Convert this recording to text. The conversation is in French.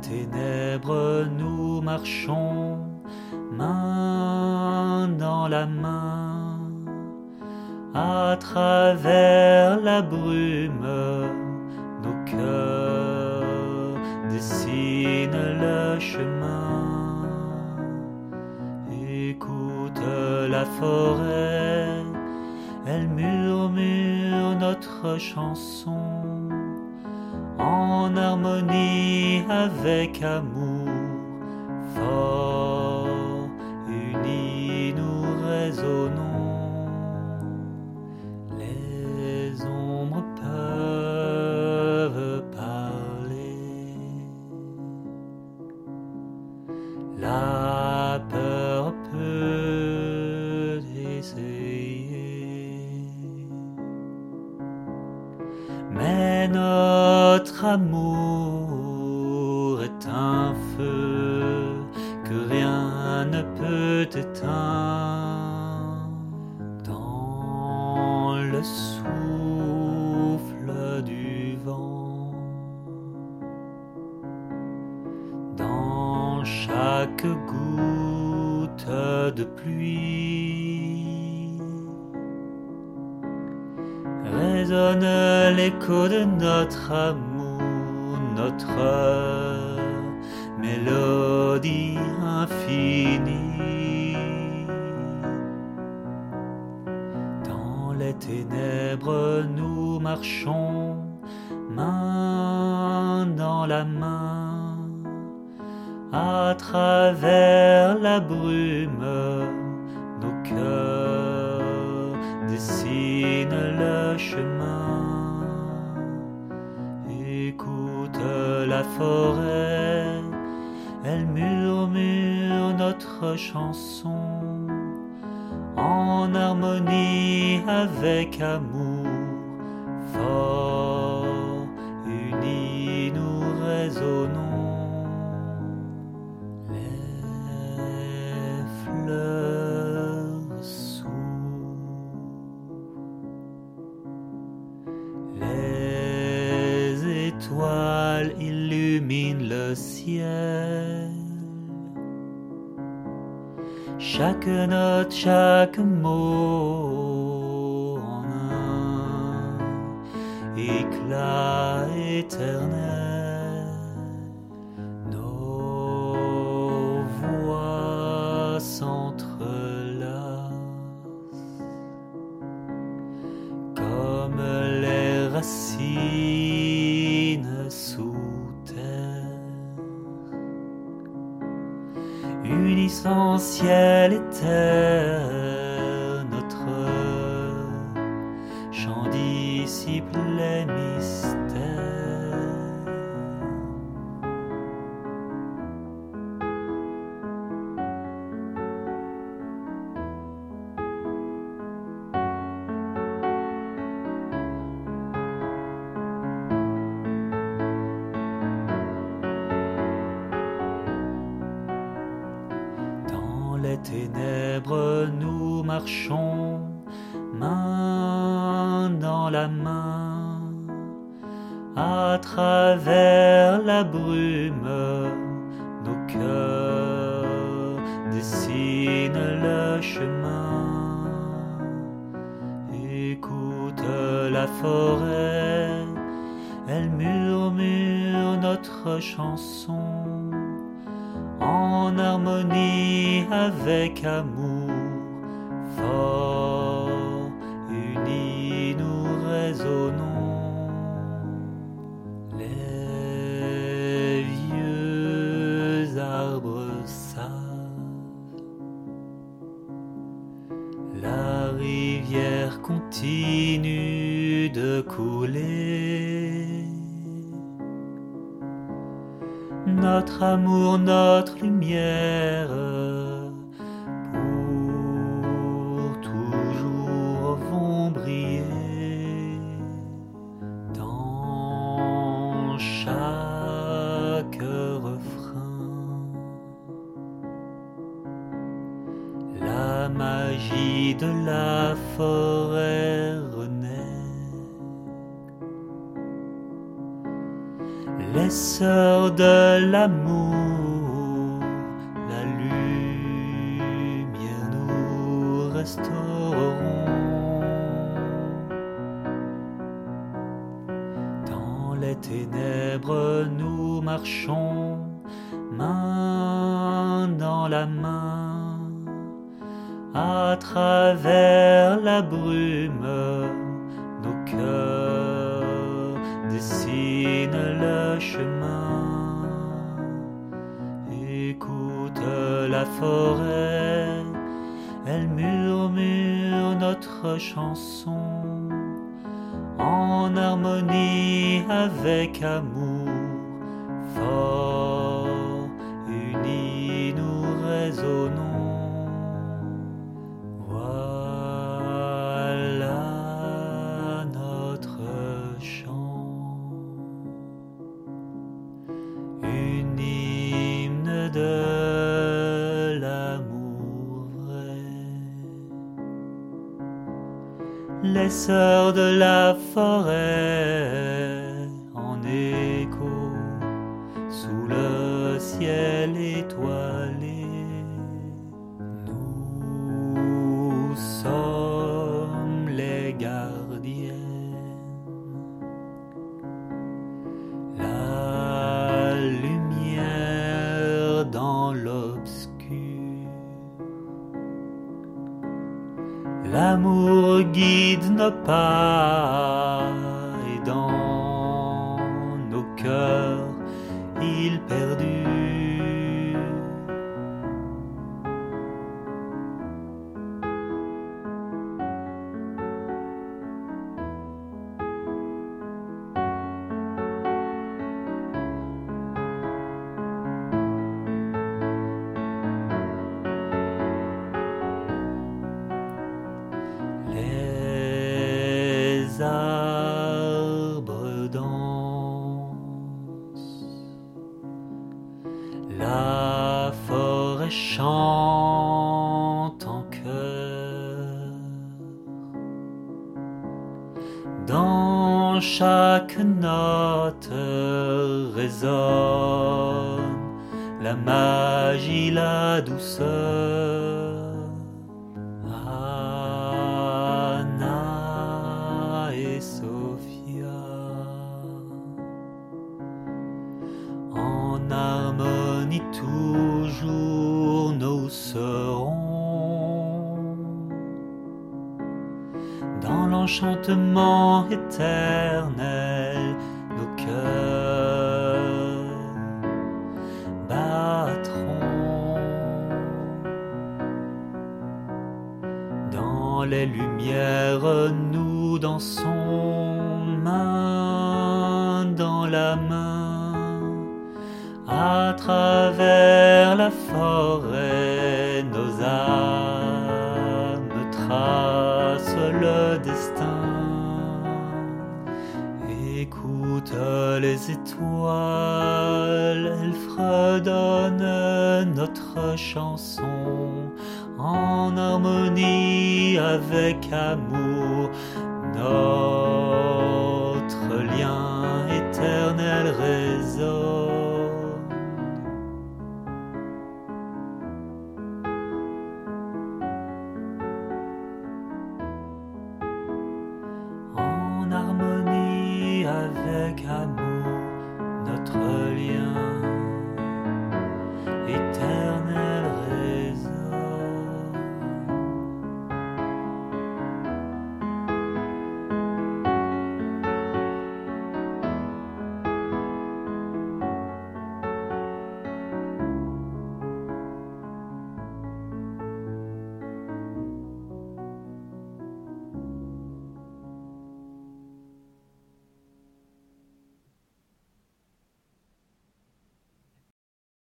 ténèbres, nous marchons main dans la main à travers la brume. Nos cœurs dessinent le chemin. Écoute la forêt, elle murmure notre chanson en harmonie avec amour fort, unis nous résonnons. Les ombres peuvent parler, la peur peut essayer, mais notre amour un feu que rien ne peut éteindre. Dans le souffle du vent, dans chaque goutte de pluie résonne l'écho de notre amour, notre mélodie infinie. Dans les ténèbres, nous marchons main dans la main à travers la brume. Nos cœurs dessinent le chemin. Écoute la forêt, elle murmure notre chanson en harmonie avec amour fort, unis nous résonnons. Les fleurs s'ouvrent, les étoiles illuminent le ciel. Chaque note, chaque mot en un éclat éternel. Nos voix s'entrelacent comme les racines unissant ciel et terre, notre chant dissipe les mystères. Marchons main dans la main à travers la brume. Nos cœurs dessinent le chemin. Écoute la forêt, elle murmure notre chanson en harmonie avec amour unis nous résonnons. Les vieux arbres savent, la rivière continue de couler. Notre amour, notre lumière, de la forêt renaît. Les sœurs de l'amour, la lumière nous restaureront. Dans les ténèbres, nous marchons main dans la main à travers la brume. Nos cœurs dessinent le chemin. Écoute la forêt, elle murmure notre chanson en harmonie avec amour Les sœurs de la forêt en écho sous le ciel étoilé. Et dans nos cœurs il perdure. Dans chaque note résonne la magie, la douceur. Et en harmonie toujours serons dans l'enchantement éternel nos cœurs battront. Dans les lumières nous dansons main dans la main. À travers la forêt nos âmes tracent le destin toutes les étoiles, elles fredonnent notre chanson en harmonie avec amour, notre lien éternel.